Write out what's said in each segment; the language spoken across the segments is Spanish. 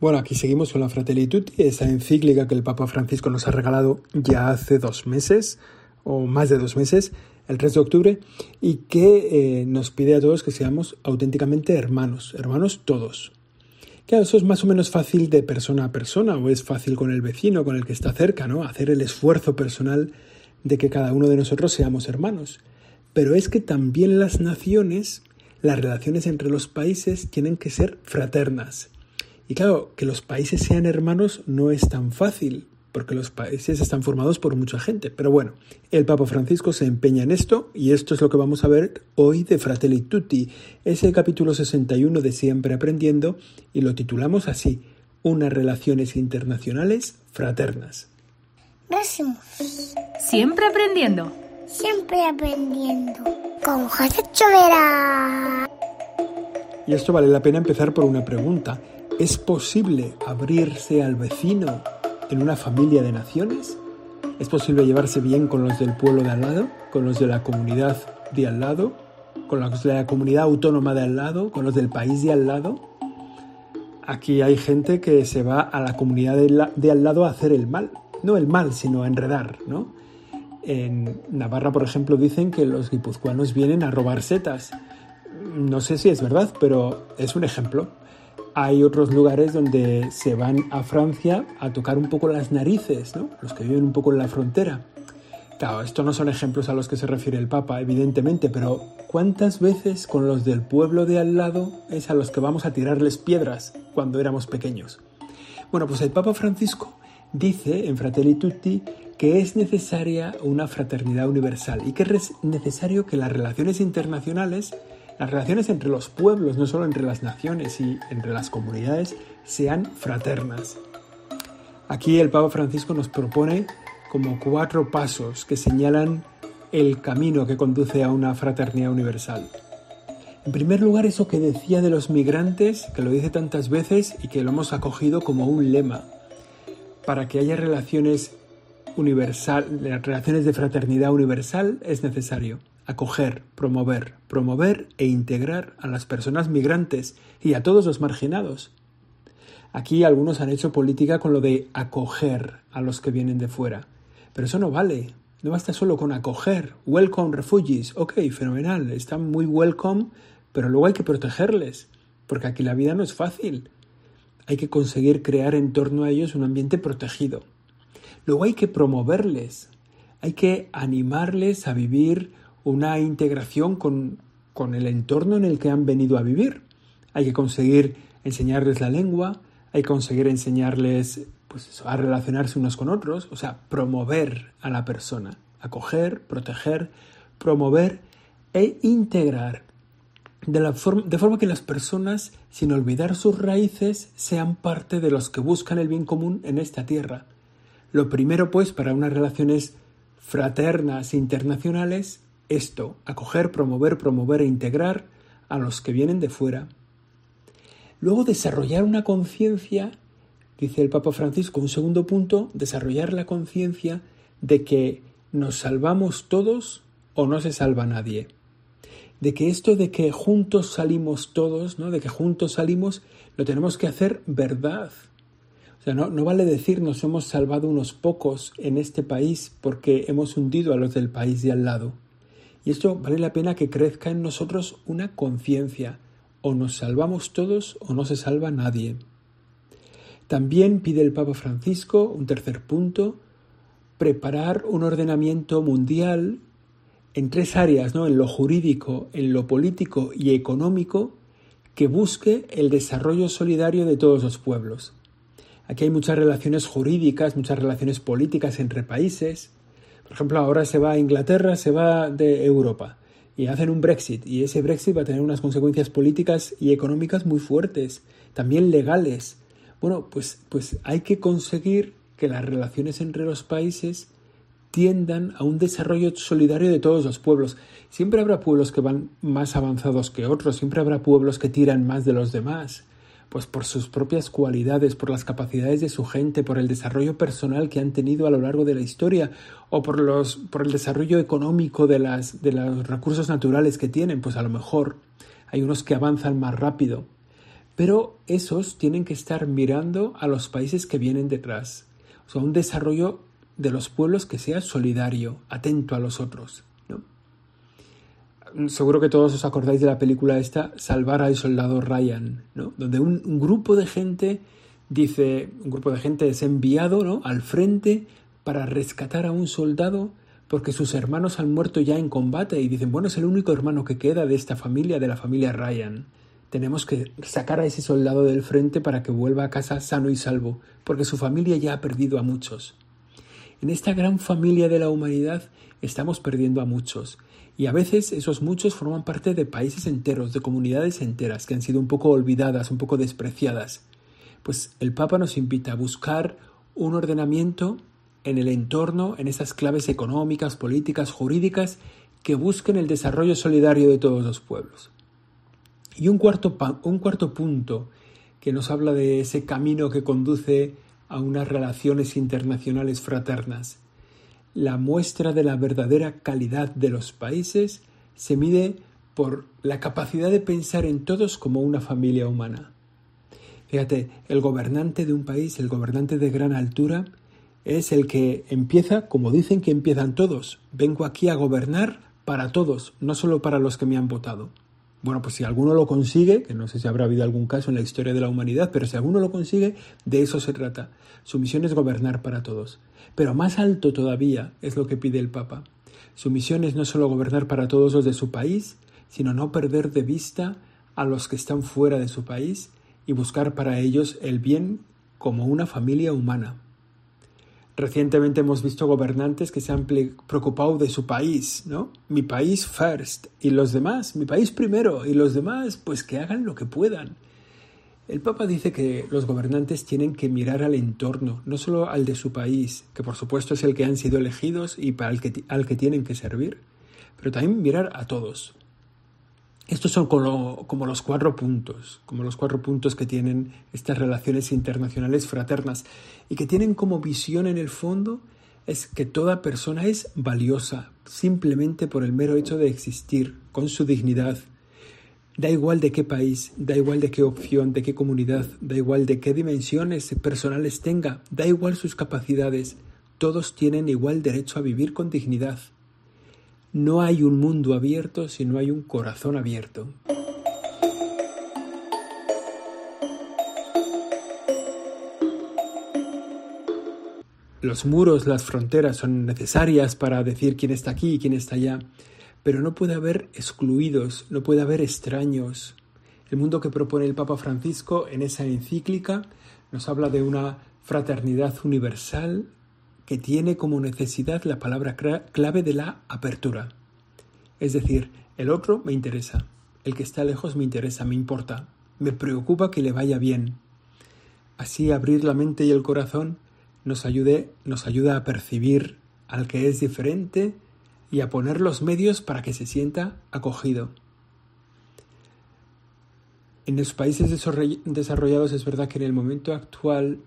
Bueno, aquí seguimos con la Fratelli Tutti, esa encíclica que el Papa Francisco nos ha regalado ya hace dos meses, o más de dos meses, el 3 de octubre, y que eh, nos pide a todos que seamos auténticamente hermanos, hermanos todos. Claro, eso es más o menos fácil de persona a persona, o es fácil con el vecino, con el que está cerca, ¿no? Hacer el esfuerzo personal de que cada uno de nosotros seamos hermanos. Pero es que también las naciones, las relaciones entre los países tienen que ser fraternas y claro, que los países sean hermanos no es tan fácil, porque los países están formados por mucha gente. Pero bueno, el Papa Francisco se empeña en esto y esto es lo que vamos a ver hoy de Fratelli Tutti. Es el capítulo 61 de Siempre Aprendiendo y lo titulamos así, Unas relaciones internacionales fraternas. Siempre aprendiendo. Siempre aprendiendo. Con José Chovera. Y esto vale la pena empezar por una pregunta. ¿Es posible abrirse al vecino en una familia de naciones? ¿Es posible llevarse bien con los del pueblo de al lado, con los de la comunidad de al lado, con la comunidad autónoma de al lado, con los del país de al lado? Aquí hay gente que se va a la comunidad de, al lado a hacer el mal. No el mal, sino a enredar, ¿no? En Navarra, por ejemplo, dicen que los guipuzcoanos vienen a robar setas. No sé si es verdad, pero es un ejemplo hay otros lugares donde se van a Francia a tocar un poco las narices, ¿no? los que viven un poco en la frontera. Claro, estos no son ejemplos a los que se refiere el Papa, evidentemente, pero ¿cuántas veces con los del pueblo de al lado es a los que vamos a tirarles piedras cuando éramos pequeños? Bueno, pues el Papa Francisco dice en Fratelli Tutti que es necesaria una fraternidad universal y que es necesario que las relaciones internacionales las relaciones entre los pueblos, no solo entre las naciones y entre las comunidades, sean fraternas. Aquí el Papa Francisco nos propone como cuatro pasos que señalan el camino que conduce a una fraternidad universal. En primer lugar, eso que decía de los migrantes, que lo dice tantas veces y que lo hemos acogido como un lema. Para que haya relaciones universal, relaciones de fraternidad universal es necesario acoger, promover, promover e integrar a las personas migrantes y a todos los marginados. Aquí algunos han hecho política con lo de acoger a los que vienen de fuera, pero eso no vale. No basta solo con acoger. Welcome refugees. Ok, fenomenal. Están muy welcome, pero luego hay que protegerles, porque aquí la vida no es fácil. Hay que conseguir crear en torno a ellos un ambiente protegido. Luego hay que promoverles. Hay que animarles a vivir una integración con, el entorno en el que han venido a vivir. Hay que conseguir enseñarles la lengua, hay que conseguir enseñarles pues a relacionarse unos con otros, o sea, promover a la persona, acoger, proteger, promover e integrar, de, la de forma que las personas, sin olvidar sus raíces, sean parte de los que buscan el bien común en esta tierra. Lo primero, pues, para unas relaciones fraternas internacionales esto, acoger, promover, promover e integrar a los que vienen de fuera. Luego desarrollar una conciencia, dice el Papa Francisco, un segundo punto, desarrollar la conciencia de que nos salvamos todos o no se salva nadie. De que esto de que juntos salimos todos, ¿no? De que juntos salimos, lo tenemos que hacer verdad. O sea, no, no vale decir nos hemos salvado unos pocos en este país porque hemos hundido a los del país de al lado. Y esto vale la pena que crezca en nosotros una conciencia. O nos salvamos todos o no se salva nadie. También pide el Papa Francisco, un tercer punto, preparar un ordenamiento mundial en tres áreas, ¿no? en lo jurídico, en lo político y económico, que busque el desarrollo solidario de todos los pueblos. Aquí hay muchas relaciones jurídicas, muchas relaciones políticas entre países, por ejemplo, ahora se va a Inglaterra, se va de Europa y hacen un Brexit y ese Brexit va a tener unas consecuencias políticas y económicas muy fuertes, también legales. Bueno, pues, pues hay que conseguir que las relaciones entre los países tiendan a un desarrollo solidario de todos los pueblos. Siempre habrá pueblos que van más avanzados que otros, siempre habrá pueblos que tiran más de los demás pues por sus propias cualidades, por las capacidades de su gente, por el desarrollo personal que han tenido a lo largo de la historia o por los por el desarrollo económico de las de los recursos naturales que tienen, pues a lo mejor hay unos que avanzan más rápido. pero esos tienen que estar mirando a los países que vienen detrás. O sea, un desarrollo de los pueblos que sea solidario, atento a los otros. Seguro que todos os acordáis de la película esta, Salvar al soldado Ryan, ¿no? donde un, grupo de gente dice, un grupo de gente es enviado ¿no? al frente para rescatar a un soldado porque sus hermanos han muerto ya en combate y dicen, bueno, es el único hermano que queda de esta familia, de la familia Ryan. Tenemos que sacar a ese soldado del frente para que vuelva a casa sano y salvo, porque su familia ya ha perdido a muchos. En esta gran familia de la humanidad estamos perdiendo a muchos, y a veces esos muchos forman parte de países enteros, de comunidades enteras, que han sido un poco olvidadas, un poco despreciadas. Pues el Papa nos invita a buscar un ordenamiento en el entorno, en esas claves económicas, políticas, jurídicas, que busquen el desarrollo solidario de todos los pueblos. Y un cuarto, un cuarto punto que nos habla de ese camino que conduce a unas relaciones internacionales fraternas. La muestra de la verdadera calidad de los países se mide por la capacidad de pensar en todos como una familia humana. Fíjate, el gobernante de un país, el gobernante de gran altura, es el que empieza, como dicen que empiezan todos. Vengo aquí a gobernar para todos, no solo para los que me han votado. Bueno, pues si alguno lo consigue, que no sé si habrá habido algún caso en la historia de la humanidad, pero si alguno lo consigue, de eso se trata. Su misión es gobernar para todos. Pero más alto todavía es lo que pide el Papa. Su misión es no solo gobernar para todos los de su país, sino no perder de vista a los que están fuera de su país y buscar para ellos el bien como una familia humana. Recientemente hemos visto gobernantes que se han preocupado de su país, ¿no? Mi país first y los demás, mi país primero y los demás, pues que hagan lo que puedan. El Papa dice que los gobernantes tienen que mirar al entorno, no solo al de su país, que por supuesto es el que han sido elegidos y para el que, al que tienen que servir, pero también mirar a todos, estos son como, los cuatro puntos, como los cuatro puntos que tienen estas relaciones internacionales fraternas y que tienen como visión en el fondo es que toda persona es valiosa simplemente por el mero hecho de existir, con su dignidad. Da igual de qué país, da igual de qué opción, de qué comunidad, da igual de qué dimensiones personales tenga, da igual sus capacidades, todos tienen igual derecho a vivir con dignidad. No hay un mundo abierto si no hay un corazón abierto. Los muros, las fronteras son necesarias para decir quién está aquí y quién está allá, pero no puede haber excluidos, no puede haber extraños. El mundo que propone el Papa Francisco en esa encíclica nos habla de una fraternidad universal que tiene como necesidad la palabra clave de la apertura. Es decir, el otro me interesa, el que está lejos me interesa, me importa, me preocupa que le vaya bien. Así abrir la mente y el corazón nos, ayude, nos ayuda a percibir al que es diferente y a poner los medios para que se sienta acogido. En los países desarrollados es verdad que en el momento actual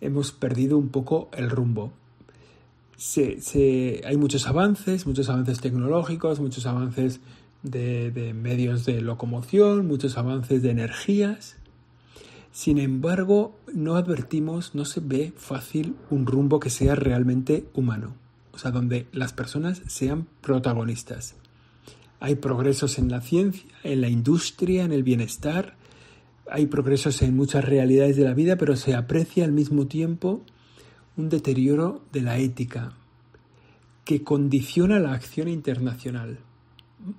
hemos perdido un poco el rumbo hay muchos avances, muchos avances tecnológicos, muchos avances de, de medios de locomoción, muchos avances de energías. Sin embargo, no advertimos, no se ve fácil un rumbo que sea realmente humano, o sea, donde las personas sean protagonistas. Hay progresos en la ciencia, en la industria, en el bienestar, hay progresos en muchas realidades de la vida, pero se aprecia al mismo tiempo un deterioro de la ética que condiciona la acción internacional.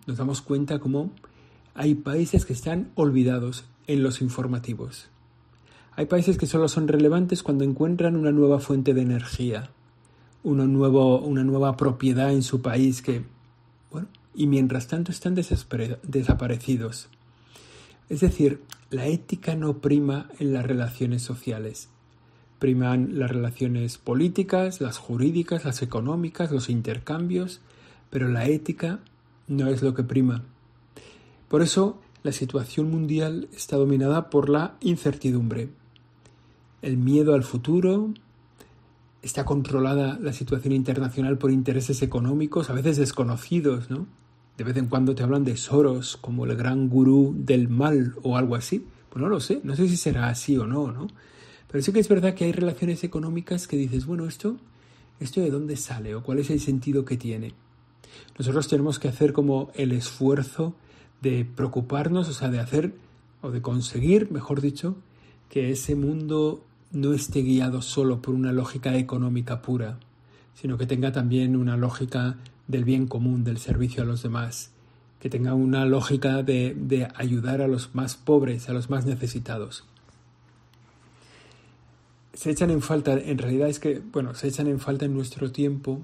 Nos damos cuenta cómo hay países que están olvidados en los informativos. Hay países que solo son relevantes cuando encuentran una nueva fuente de energía, una, nuevo, una nueva propiedad en su país que, y mientras tanto están desaparecidos. Es decir, la ética no prima en las relaciones sociales priman las relaciones políticas, las jurídicas, las económicas, los intercambios, pero la ética no es lo que prima. Por eso la situación mundial está dominada por la incertidumbre. El miedo al futuro, está controlada la situación internacional por intereses económicos, a veces desconocidos, ¿no? De vez en cuando te hablan de Soros como el gran gurú del mal o algo así Pues no lo sé, no sé si será así o no, ¿no? Pero sí que es verdad que hay relaciones económicas que dices, bueno, esto, esto de dónde sale o cuál es el sentido que tiene. Nosotros tenemos que hacer como el esfuerzo de preocuparnos, o sea, de hacer o de conseguir, mejor dicho, que ese mundo no esté guiado solo por una lógica económica pura, sino que tenga también una lógica del bien común, del servicio a los demás, que tenga una lógica de, de ayudar a los más pobres, a los más necesitados. Se echan en falta, en realidad es que, bueno, se echan en falta en nuestro tiempo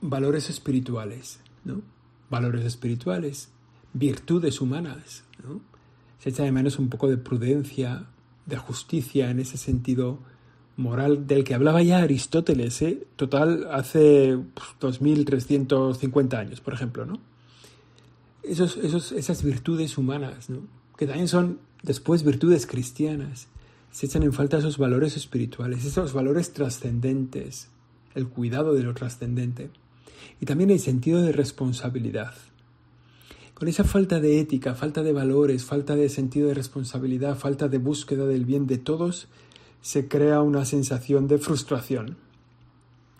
valores espirituales, ¿no? Valores espirituales, virtudes humanas, ¿no? Se echa de menos un poco de prudencia, de justicia en ese sentido moral del que hablaba ya Aristóteles, ¿eh? total hace 2350 pues, años, por ejemplo, ¿no? Esos, esos, esas virtudes humanas, ¿no? que también son después virtudes cristianas, se echan en falta esos valores espirituales, esos valores trascendentes, el cuidado de lo trascendente y también el sentido de responsabilidad. Con esa falta de ética, falta de valores, falta de sentido de responsabilidad, falta de búsqueda del bien de todos, se crea una sensación de frustración,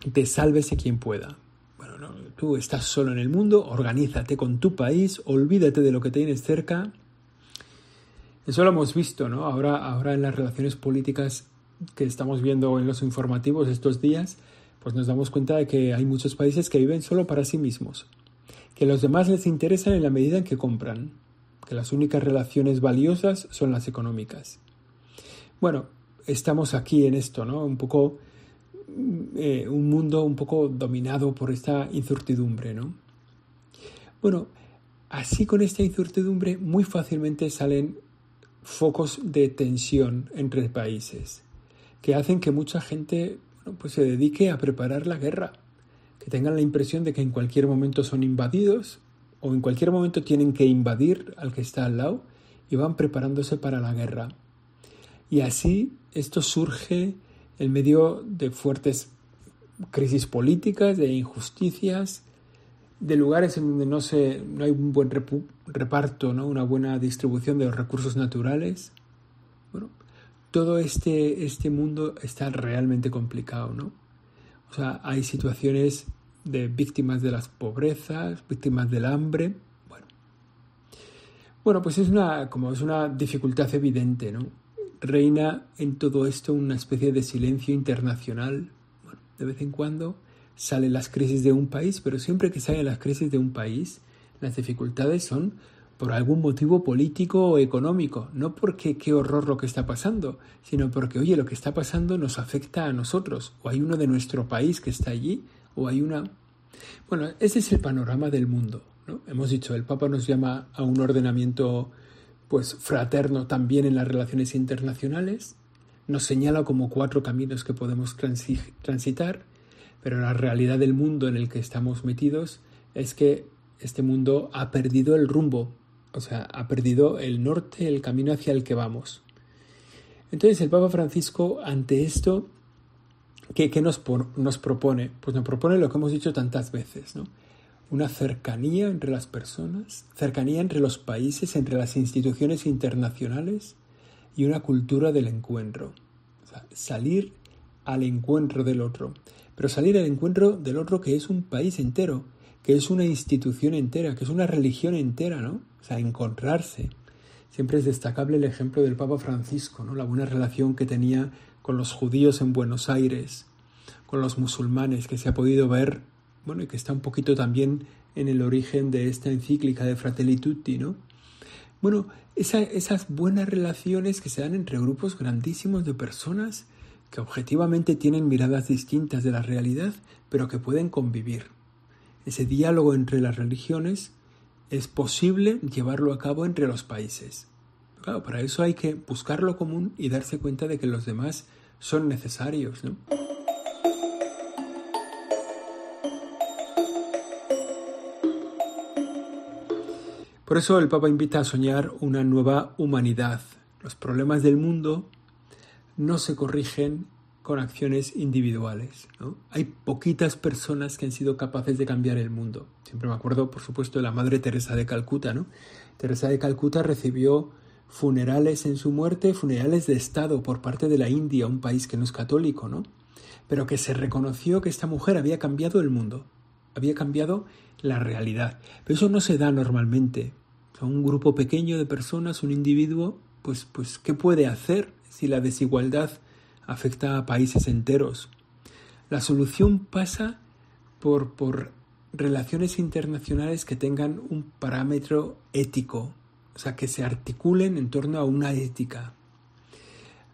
de sálvese quien pueda. Bueno, no, tú estás solo en el mundo, organízate con tu país, olvídate de lo que tienes cerca. Eso lo hemos visto, ¿no? Ahora, ahora en las relaciones políticas que estamos viendo en los informativos estos días, pues nos damos cuenta de que hay muchos países que viven solo para sí mismos que los demás les interesan en la medida en que compran, que las únicas relaciones valiosas son las económicas. Bueno, estamos aquí en esto, ¿no? Un poco, eh, un mundo un poco dominado por esta incertidumbre, ¿no? Bueno, así con esta incertidumbre muy fácilmente salen focos de tensión entre países que hacen que mucha gente pues se dedique a preparar la guerra que tengan la impresión de que en cualquier momento son invadidos o en cualquier momento tienen que invadir al que está al lado y van preparándose para la guerra. Y así esto surge en medio de fuertes crisis políticas, de injusticias, de lugares en donde no, se, no hay un buen reparto, ¿no? una buena distribución de los recursos naturales. Bueno, todo este, este mundo está realmente complicado, ¿no? O sea, hay situaciones de víctimas de las pobrezas, víctimas del hambre. Bueno, bueno pues es una, como es una dificultad evidente, ¿no? Reina en todo esto una especie de silencio internacional. De vez en cuando salen las crisis de un país, pero siempre que salen las crisis de un país, las dificultades son por algún motivo político o económico, no porque qué horror lo que está pasando, sino porque, oye, lo que está pasando nos afecta a nosotros, o hay uno de nuestro país que está allí, o hay una... Bueno, ese es el panorama del mundo, ¿no? Hemos dicho, el Papa nos llama a un ordenamiento pues fraterno también en las relaciones internacionales, nos señala como cuatro caminos que podemos transitar, pero la realidad del mundo en el que estamos metidos es que este mundo ha perdido el rumbo o sea, ha perdido el norte, el camino hacia el que vamos. Entonces el Papa Francisco ante esto, ¿qué, nos, nos, propone? Pues nos propone lo que hemos dicho tantas veces, ¿no? Una cercanía entre las personas, cercanía entre los países, entre las instituciones internacionales y una cultura del encuentro. O sea, salir al encuentro del otro, pero salir al encuentro del otro que es un país entero, que es una institución entera, que es una religión entera, ¿no? O sea, encontrarse. Siempre es destacable el ejemplo del Papa Francisco, ¿no? La buena relación que tenía con los judíos en Buenos Aires, con los musulmanes, que se ha podido ver, bueno, y que está un poquito también en el origen de esta encíclica de Fratelli Tutti, ¿no? Bueno, esas buenas relaciones que se dan entre grupos grandísimos de personas que objetivamente tienen miradas distintas de la realidad, pero que pueden convivir ese diálogo entre las religiones es posible llevarlo a cabo entre los países. Claro, para eso hay que buscar lo común y darse cuenta de que los demás son necesarios. Por eso el Papa invita a soñar una nueva humanidad. Los problemas del mundo no se corrigen con acciones individuales. Hay poquitas personas que han sido capaces de cambiar el mundo. Siempre me acuerdo, por supuesto, de la Madre Teresa de Calcuta. ¿no? Teresa de Calcuta recibió funerales en su muerte, funerales de Estado por parte de la India, un país que no es católico, ¿no? Pero que se reconoció que esta mujer había cambiado el mundo, había cambiado la realidad. Pero eso no se da normalmente. un grupo pequeño de personas, un individuo, pues, pues, ¿qué puede hacer si la desigualdad afecta a países enteros? La solución pasa por, por relaciones internacionales que tengan un parámetro ético, o sea, que se articulen en torno a una ética.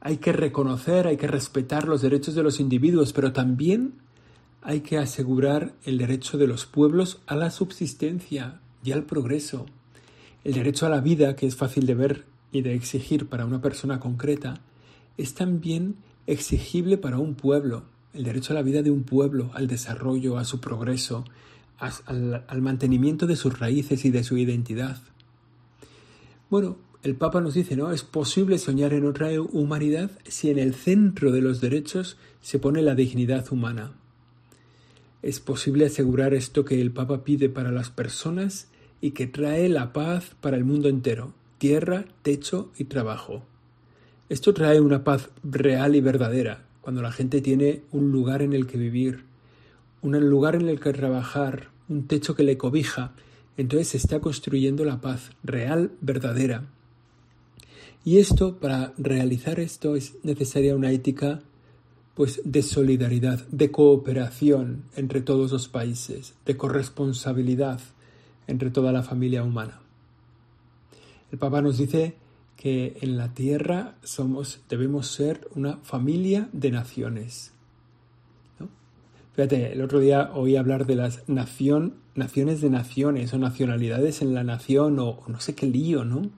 Hay que reconocer, hay que respetar los derechos de los individuos, pero también hay que asegurar el derecho de los pueblos a la subsistencia y al progreso. El derecho a la vida, que es fácil de ver y de exigir para una persona concreta, es también exigible para un pueblo. El derecho a la vida de un pueblo, al desarrollo, a su progreso, al, al mantenimiento de sus raíces y de su identidad. Bueno, el Papa nos dice, ¿no? Es posible soñar en otra humanidad si en el centro de los derechos se pone la dignidad humana. Es posible asegurar esto que el Papa pide para las personas y que trae la paz para el mundo entero, tierra, techo y trabajo. Esto trae una paz real y verdadera, cuando la gente tiene un lugar en el que vivir, un lugar en el que trabajar, un techo que le cobija entonces se está construyendo la paz real, verdadera. Y esto, para realizar esto, es necesaria una ética pues de solidaridad, de cooperación entre todos los países, de corresponsabilidad entre toda la familia humana. El Papa nos dice que en la tierra somos, debemos ser una familia de naciones. Fíjate, el otro día oí hablar de las nación, naciones de naciones o nacionalidades en la nación o, no sé qué lío, ¿no?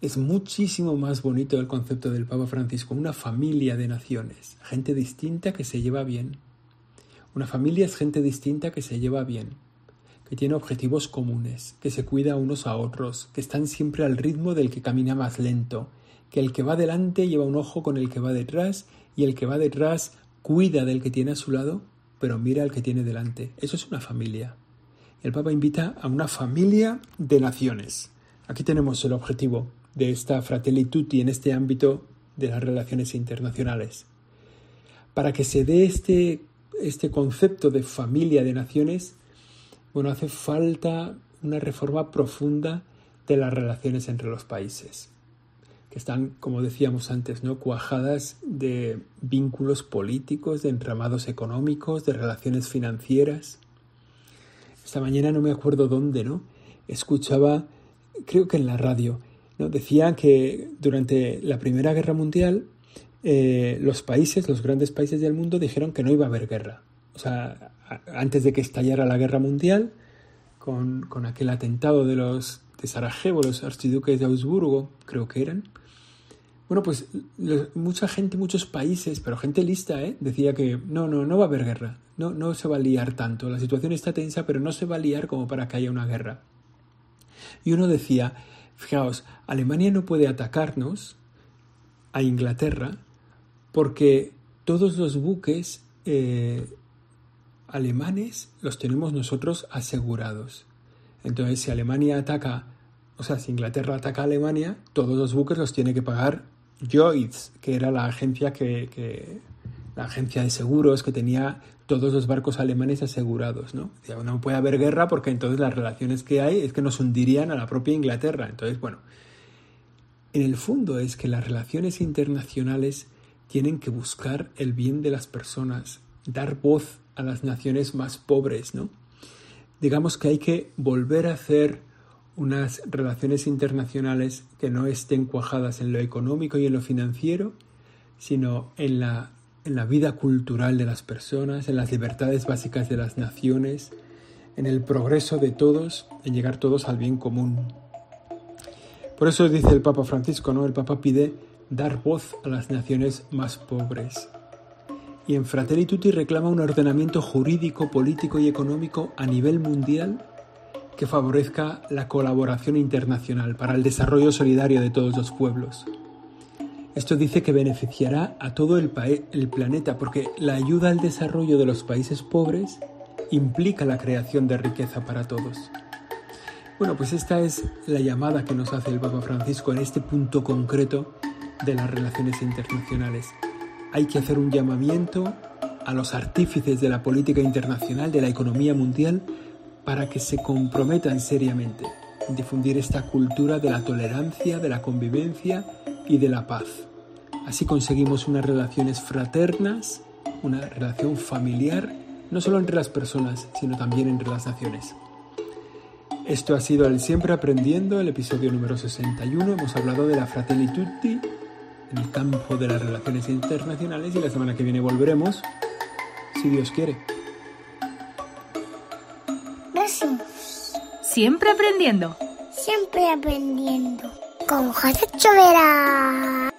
Es muchísimo más bonito el concepto del Papa Francisco, una familia de naciones, gente distinta que se lleva bien. Una familia es gente distinta que se lleva bien, que tiene objetivos comunes, que se cuida unos a otros, que están siempre al ritmo del que camina más lento, que el que va delante lleva un ojo con el que va detrás y el que va detrás cuida del que tiene a su lado pero mira al que tiene delante. Eso es una familia. El Papa invita a una familia de naciones. Aquí tenemos el objetivo de esta Fratelli Tutti en este ámbito de las relaciones internacionales. Para que se dé este, este concepto de familia de naciones, bueno, hace falta una reforma profunda de las relaciones entre los países que están, como decíamos antes, ¿no? cuajadas de vínculos políticos, de entramados económicos, de relaciones financieras. Esta mañana no me acuerdo dónde, ¿no? Escuchaba, creo que en la radio, ¿no? Decía que durante la Primera Guerra Mundial eh, los países, los grandes países del mundo dijeron que no iba a haber guerra. O sea, antes de que estallara la Guerra Mundial, con, aquel atentado de los de Sarajevo, los archiduques de Augsburgo, creo que eran, bueno, pues mucha gente, muchos países, pero gente lista, ¿eh? decía que no, no, no va a haber guerra, no, no se va a liar tanto, la situación está tensa, pero no se va a liar como para que haya una guerra. Y uno decía, fijaos, Alemania no puede atacarnos a Inglaterra porque todos los buques eh, alemanes los tenemos nosotros asegurados. Entonces, si Alemania ataca, o sea, si Inglaterra ataca a Alemania, todos los buques los tiene que pagar Lloyds, que era la agencia que, la agencia de seguros que tenía todos los barcos alemanes asegurados, ¿no? no puede haber guerra porque entonces las relaciones que hay es que nos hundirían a la propia Inglaterra. Entonces, bueno, en el fondo es que las relaciones internacionales tienen que buscar el bien de las personas, dar voz a las naciones más pobres, ¿no? Digamos que hay que volver a hacer unas relaciones internacionales que no estén cuajadas en lo económico y en lo financiero, sino en la, en la vida cultural de las personas, en las libertades básicas de las naciones, en el progreso de todos, en llegar todos al bien común. Por eso dice el Papa Francisco, ¿no? El Papa pide dar voz a las naciones más pobres. Y en Fratelli Tutti reclama un ordenamiento jurídico, político y económico a nivel mundial que favorezca la colaboración internacional para el desarrollo solidario de todos los pueblos. Esto dice que beneficiará a todo el, el, planeta porque la ayuda al desarrollo de los países pobres implica la creación de riqueza para todos. Bueno, pues esta es la llamada que nos hace el Papa Francisco en este punto concreto de las relaciones internacionales. Hay que hacer un llamamiento a los artífices de la política internacional, de la economía mundial, para que se comprometan seriamente en difundir esta cultura de la tolerancia, de la convivencia y de la paz. Así conseguimos unas relaciones fraternas, una relación familiar, no solo entre las personas, sino también entre las naciones. Esto ha sido el Siempre Aprendiendo, el episodio número 61. Hemos hablado de la Fratelli Tutti en el campo de las relaciones internacionales y la semana que viene volveremos, si Dios quiere. Gracias. Siempre aprendiendo. Siempre aprendiendo. Con José Chovera.